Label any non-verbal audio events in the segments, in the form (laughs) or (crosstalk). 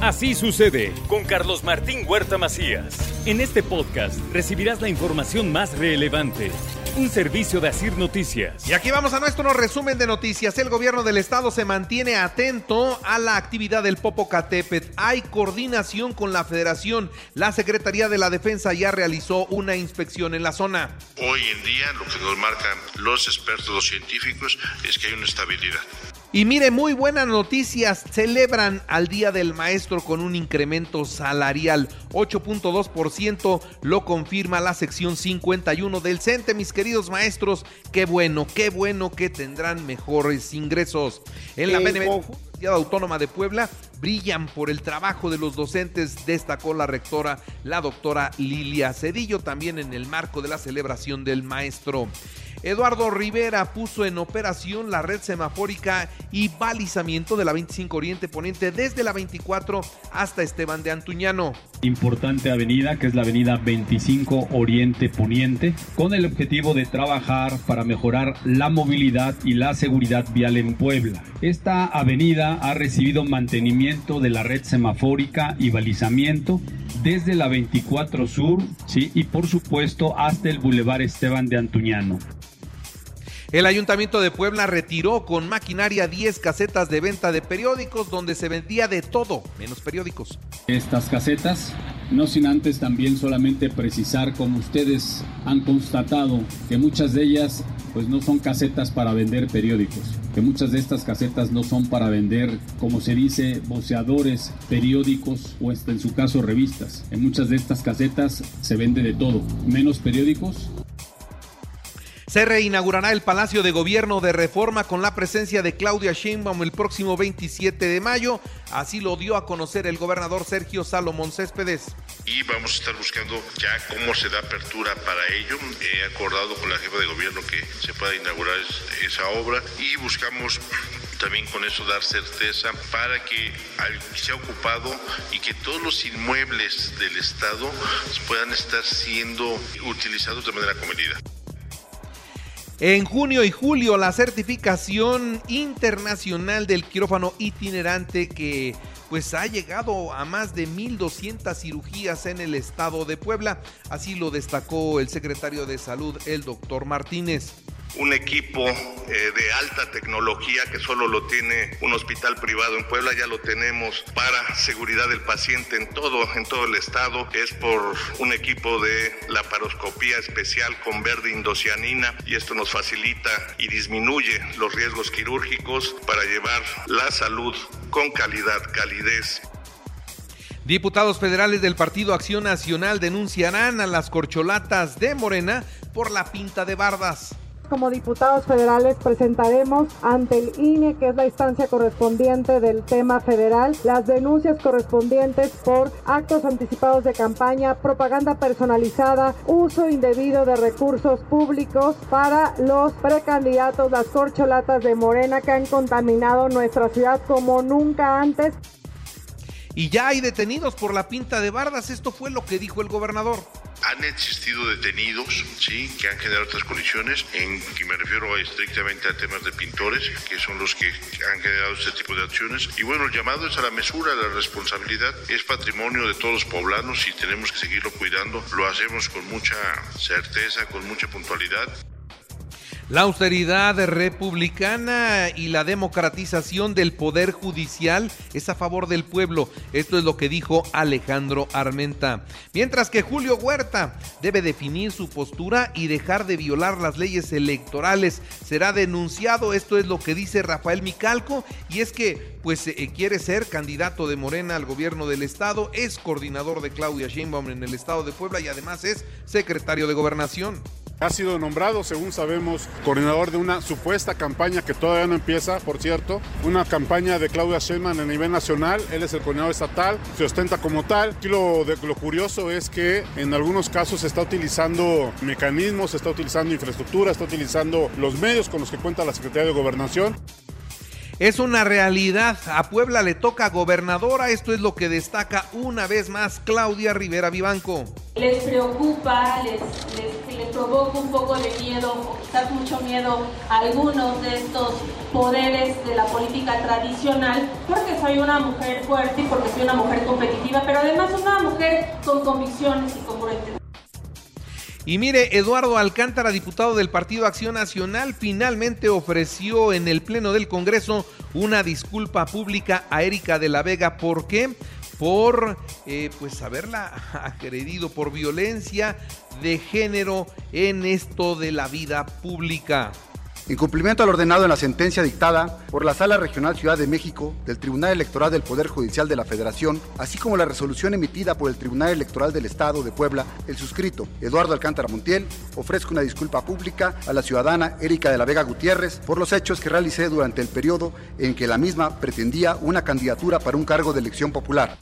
Así sucede con Carlos Martín Huerta Macías. En este podcast recibirás la información más relevante. Un servicio de Asir Noticias. Y aquí vamos a nuestro resumen de noticias. El gobierno del estado se mantiene atento a la actividad del Popocatépetl. Hay coordinación con la federación. La Secretaría de la Defensa ya realizó una inspección en la zona. Hoy en día lo que nos marcan los expertos, los científicos, es que hay una estabilidad. Y mire, muy buenas noticias. Celebran al Día del Maestro con un incremento salarial. 8.2% lo confirma la sección 51 del CENTE, mis queridos maestros. Qué bueno, qué bueno que tendrán mejores ingresos. En la Universidad Autónoma de Puebla brillan por el trabajo de los docentes, destacó la rectora, la doctora Lilia Cedillo, también en el marco de la celebración del maestro. Eduardo Rivera puso en operación la red semafórica y balizamiento de la 25 Oriente Poniente desde la 24 hasta Esteban de Antuñano. Importante avenida que es la avenida 25 Oriente Poniente con el objetivo de trabajar para mejorar la movilidad y la seguridad vial en Puebla. Esta avenida ha recibido mantenimiento de la red semafórica y balizamiento desde la 24 Sur, sí, y por supuesto hasta el Boulevard Esteban de Antuñano. El Ayuntamiento de Puebla retiró con maquinaria 10 casetas de venta de periódicos donde se vendía de todo, menos periódicos. Estas casetas, no sin antes también solamente precisar, como ustedes han constatado, que muchas de ellas pues no son casetas para vender periódicos, que muchas de estas casetas no son para vender, como se dice, voceadores, periódicos o en su caso revistas. En muchas de estas casetas se vende de todo, menos periódicos se reinaugurará el Palacio de Gobierno de Reforma con la presencia de Claudia Sheinbaum el próximo 27 de mayo. Así lo dio a conocer el gobernador Sergio Salomón Céspedes. Y vamos a estar buscando ya cómo se da apertura para ello. He acordado con la jefa de gobierno que se pueda inaugurar esa obra y buscamos también con eso dar certeza para que sea ocupado y que todos los inmuebles del Estado puedan estar siendo utilizados de manera comedida. En junio y julio, la certificación internacional del quirófano itinerante que pues ha llegado a más de 1.200 cirugías en el estado de Puebla. Así lo destacó el secretario de Salud, el doctor Martínez un equipo eh, de alta tecnología que solo lo tiene un hospital privado. En Puebla, ya lo tenemos para seguridad del paciente en todo, en todo el estado. Es por un equipo de laparoscopía especial con verde indocianina y esto nos facilita y disminuye los riesgos quirúrgicos para llevar la salud con calidad, calidez. Diputados federales del Partido Acción Nacional denunciarán a las corcholatas de Morena por la pinta de bardas como diputados federales presentaremos ante el INE, que es la instancia correspondiente del tema federal, las denuncias correspondientes por actos anticipados de campaña, propaganda personalizada, uso indebido de recursos públicos para los precandidatos, las corcholatas de Morena que han contaminado nuestra ciudad como nunca antes. Y ya hay detenidos por la pinta de bardas, esto fue lo que dijo el gobernador han existido detenidos, sí, que han generado otras condiciones, en que me refiero estrictamente a temas de pintores, que son los que han generado este tipo de acciones. Y bueno, el llamado es a la mesura, la responsabilidad, es patrimonio de todos los poblanos y tenemos que seguirlo cuidando. Lo hacemos con mucha certeza, con mucha puntualidad. La austeridad republicana y la democratización del poder judicial es a favor del pueblo. Esto es lo que dijo Alejandro Armenta. Mientras que Julio Huerta debe definir su postura y dejar de violar las leyes electorales. Será denunciado, esto es lo que dice Rafael Micalco, y es que pues eh, quiere ser candidato de Morena al gobierno del estado, es coordinador de Claudia Sheinbaum en el estado de Puebla y además es secretario de gobernación. Ha sido nombrado, según sabemos, coordinador de una supuesta campaña que todavía no empieza, por cierto, una campaña de Claudia Sheinbaum a nivel nacional. Él es el coordinador estatal, se ostenta como tal. Aquí lo, de, lo curioso es que en algunos casos se está utilizando mecanismos, se está utilizando infraestructura, está utilizando los medios con los que cuenta la Secretaría de Gobernación. Es una realidad. A Puebla le toca gobernadora. Esto es lo que destaca una vez más Claudia Rivera Vivanco. Les preocupa, les, les, les provoca un poco de miedo, o quizás mucho miedo a algunos de estos poderes de la política tradicional, porque soy una mujer fuerte y porque soy una mujer competitiva, pero además una mujer con convicciones y congruentes. Y mire, Eduardo Alcántara, diputado del Partido Acción Nacional, finalmente ofreció en el Pleno del Congreso una disculpa pública a Erika de la Vega. ¿Por qué? Por eh, pues haberla (laughs) agredido por violencia de género en esto de la vida pública. En cumplimiento al ordenado en la sentencia dictada por la Sala Regional Ciudad de México del Tribunal Electoral del Poder Judicial de la Federación, así como la resolución emitida por el Tribunal Electoral del Estado de Puebla, el suscrito Eduardo Alcántara Montiel ofrezco una disculpa pública a la ciudadana Erika de la Vega Gutiérrez por los hechos que realicé durante el periodo en que la misma pretendía una candidatura para un cargo de elección popular.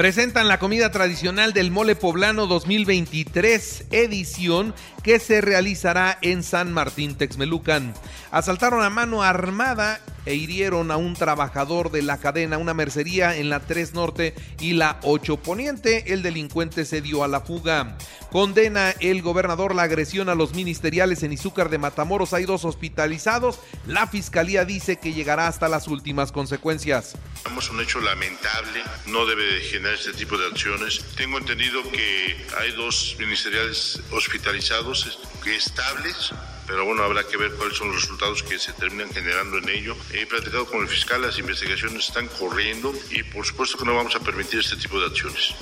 Presentan la comida tradicional del mole poblano 2023 edición que se realizará en San Martín Texmelucan. Asaltaron a mano armada e hirieron a un trabajador de la cadena, una mercería en la 3 Norte y la 8 Poniente. El delincuente se dio a la fuga. Condena el gobernador la agresión a los ministeriales en Izúcar de Matamoros. Hay dos hospitalizados. La fiscalía dice que llegará hasta las últimas consecuencias. Es un hecho lamentable, no debe de generar este tipo de acciones. Tengo entendido que hay dos ministeriales hospitalizados estables pero bueno, habrá que ver cuáles son los resultados que se terminan generando en ello. He platicado con el fiscal, las investigaciones están corriendo y por supuesto que no vamos a permitir este tipo de acciones.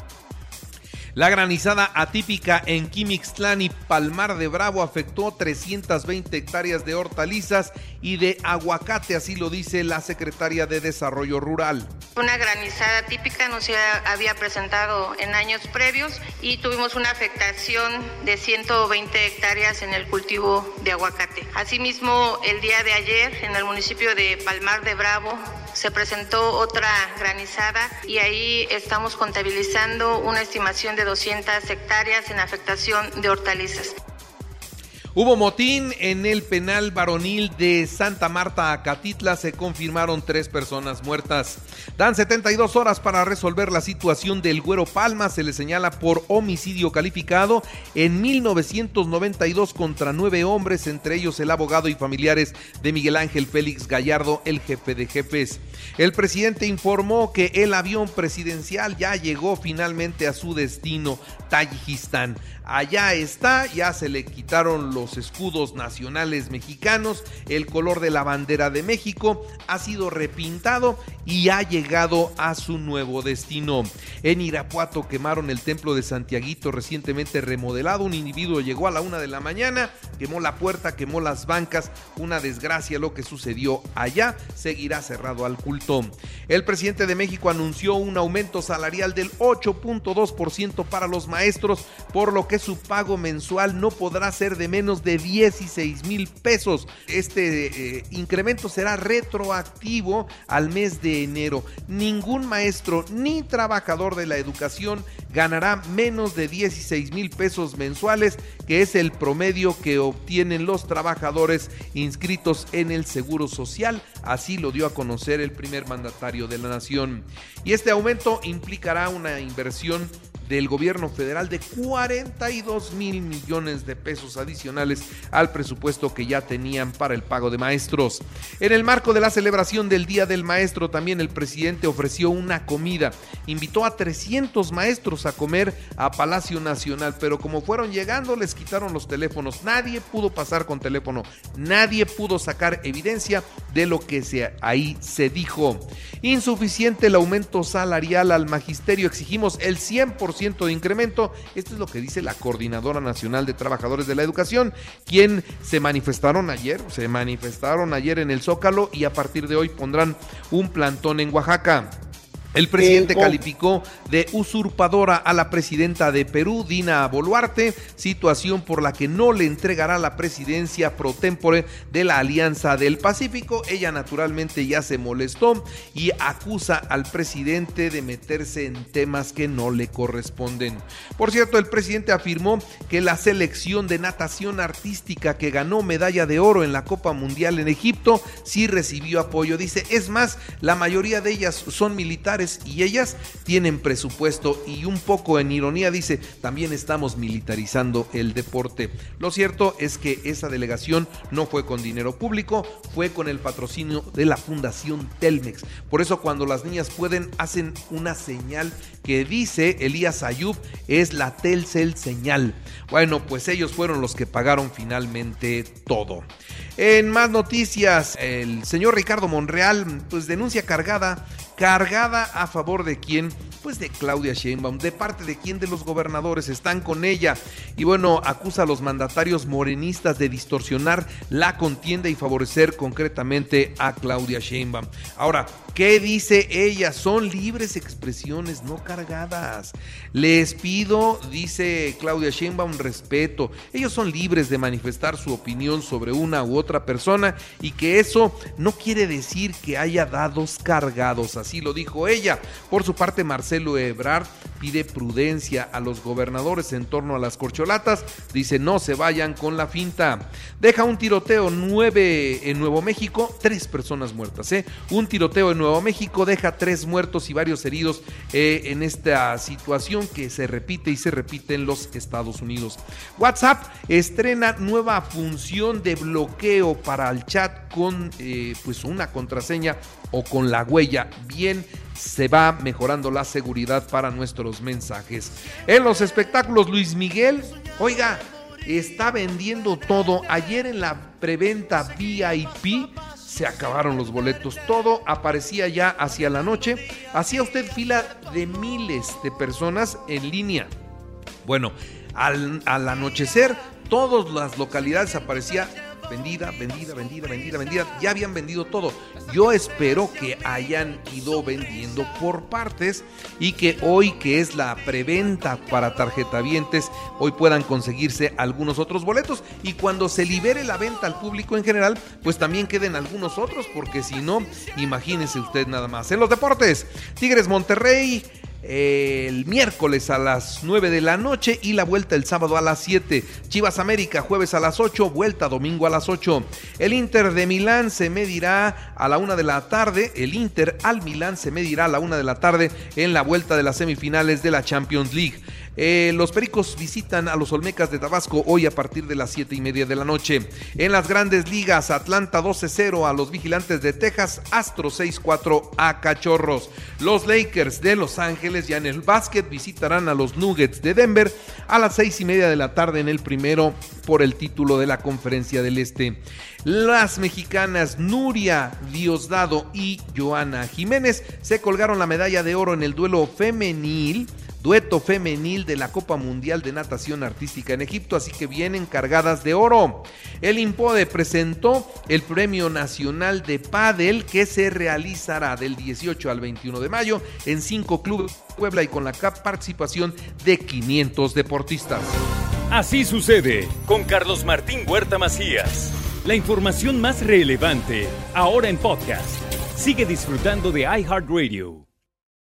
La granizada atípica en Quimixtlán y Palmar de Bravo afectó 320 hectáreas de hortalizas y de aguacate, así lo dice la secretaria de Desarrollo Rural. Una granizada típica no se había presentado en años previos y tuvimos una afectación de 120 hectáreas en el cultivo de aguacate. Asimismo, el día de ayer en el municipio de Palmar de Bravo se presentó otra granizada y ahí estamos contabilizando una estimación de 200 hectáreas en afectación de hortalizas. Hubo motín en el penal varonil de Santa Marta, Acatitla. Se confirmaron tres personas muertas. Dan 72 horas para resolver la situación del Güero Palma. Se le señala por homicidio calificado en 1992 contra nueve hombres, entre ellos el abogado y familiares de Miguel Ángel Félix Gallardo, el jefe de jefes. El presidente informó que el avión presidencial ya llegó finalmente a su destino, Tayikistán. Allá está, ya se le quitaron los escudos nacionales mexicanos, el color de la bandera de México ha sido repintado y ha llegado a su nuevo destino. En Irapuato quemaron el templo de Santiaguito recientemente remodelado. Un individuo llegó a la una de la mañana, quemó la puerta, quemó las bancas. Una desgracia lo que sucedió allá. Seguirá cerrado al culto. El presidente de México anunció un aumento salarial del 8.2% para los maestros, por lo que su pago mensual no podrá ser de menos de 16 mil pesos. Este eh, incremento será retroactivo al mes de enero. Ningún maestro ni trabajador de la educación ganará menos de 16 mil pesos mensuales, que es el promedio que obtienen los trabajadores inscritos en el Seguro Social. Así lo dio a conocer el primer mandatario de la nación. Y este aumento implicará una inversión del gobierno federal de 42 mil millones de pesos adicionales al presupuesto que ya tenían para el pago de maestros. En el marco de la celebración del Día del Maestro, también el presidente ofreció una comida. Invitó a 300 maestros a comer a Palacio Nacional, pero como fueron llegando les quitaron los teléfonos. Nadie pudo pasar con teléfono, nadie pudo sacar evidencia de lo que se, ahí se dijo. Insuficiente el aumento salarial al magisterio, exigimos el 100% de incremento. Esto es lo que dice la Coordinadora Nacional de Trabajadores de la Educación, quien se manifestaron ayer, se manifestaron ayer en el Zócalo y a partir de hoy pondrán un plantón en Oaxaca. El presidente calificó de usurpadora a la presidenta de Perú, Dina Boluarte, situación por la que no le entregará la presidencia pro tempore de la Alianza del Pacífico. Ella naturalmente ya se molestó y acusa al presidente de meterse en temas que no le corresponden. Por cierto, el presidente afirmó que la selección de natación artística que ganó medalla de oro en la Copa Mundial en Egipto sí recibió apoyo. Dice, es más, la mayoría de ellas son militares y ellas tienen presupuesto y un poco en ironía dice, también estamos militarizando el deporte. Lo cierto es que esa delegación no fue con dinero público, fue con el patrocinio de la Fundación Telmex. Por eso cuando las niñas pueden hacen una señal que dice Elías Ayub es la Telcel señal. Bueno, pues ellos fueron los que pagaron finalmente todo. En más noticias, el señor Ricardo Monreal pues denuncia cargada cargada a favor de quién? Pues de Claudia Sheinbaum, de parte de quién de los gobernadores están con ella. Y bueno, acusa a los mandatarios morenistas de distorsionar la contienda y favorecer concretamente a Claudia Sheinbaum. Ahora, ¿Qué dice ella? Son libres expresiones, no cargadas. Les pido, dice Claudia Sheinbaum, respeto. Ellos son libres de manifestar su opinión sobre una u otra persona y que eso no quiere decir que haya dados cargados. Así lo dijo ella. Por su parte, Marcelo Ebrard pide prudencia a los gobernadores en torno a las corcholatas. Dice, no se vayan con la finta. Deja un tiroteo nueve en Nuevo México, tres personas muertas. ¿eh? Un tiroteo en Nuevo Nuevo México deja tres muertos y varios heridos eh, en esta situación que se repite y se repite en los Estados Unidos. WhatsApp estrena nueva función de bloqueo para el chat con eh, pues una contraseña o con la huella. Bien se va mejorando la seguridad para nuestros mensajes. En los espectáculos, Luis Miguel, oiga, está vendiendo todo. Ayer en la preventa VIP se acabaron los boletos. Todo aparecía ya hacia la noche. Hacía usted fila de miles de personas en línea. Bueno, al, al anochecer, todas las localidades aparecía vendida, vendida, vendida, vendida, vendida. Ya habían vendido todo. Yo espero que hayan ido vendiendo por partes y que hoy que es la preventa para tarjetavientes, hoy puedan conseguirse algunos otros boletos y cuando se libere la venta al público en general, pues también queden algunos otros porque si no, imagínese usted nada más. En los deportes, Tigres Monterrey el miércoles a las 9 de la noche y la vuelta el sábado a las 7. Chivas América jueves a las 8, vuelta domingo a las 8. El Inter de Milán se medirá a la 1 de la tarde. El Inter al Milán se medirá a la 1 de la tarde en la vuelta de las semifinales de la Champions League. Eh, los Pericos visitan a los Olmecas de Tabasco hoy a partir de las 7 y media de la noche. En las grandes ligas, Atlanta 12-0 a los Vigilantes de Texas, Astro 6-4 a Cachorros. Los Lakers de Los Ángeles ya en el básquet visitarán a los Nuggets de Denver a las 6 y media de la tarde en el primero por el título de la Conferencia del Este. Las mexicanas Nuria Diosdado y Joana Jiménez se colgaron la medalla de oro en el duelo femenil dueto femenil de la Copa Mundial de Natación Artística en Egipto, así que vienen cargadas de oro. El Impode presentó el Premio Nacional de Padel que se realizará del 18 al 21 de mayo en cinco clubes de Puebla y con la participación de 500 deportistas. Así sucede con Carlos Martín Huerta Macías. La información más relevante ahora en podcast. Sigue disfrutando de iHeartRadio.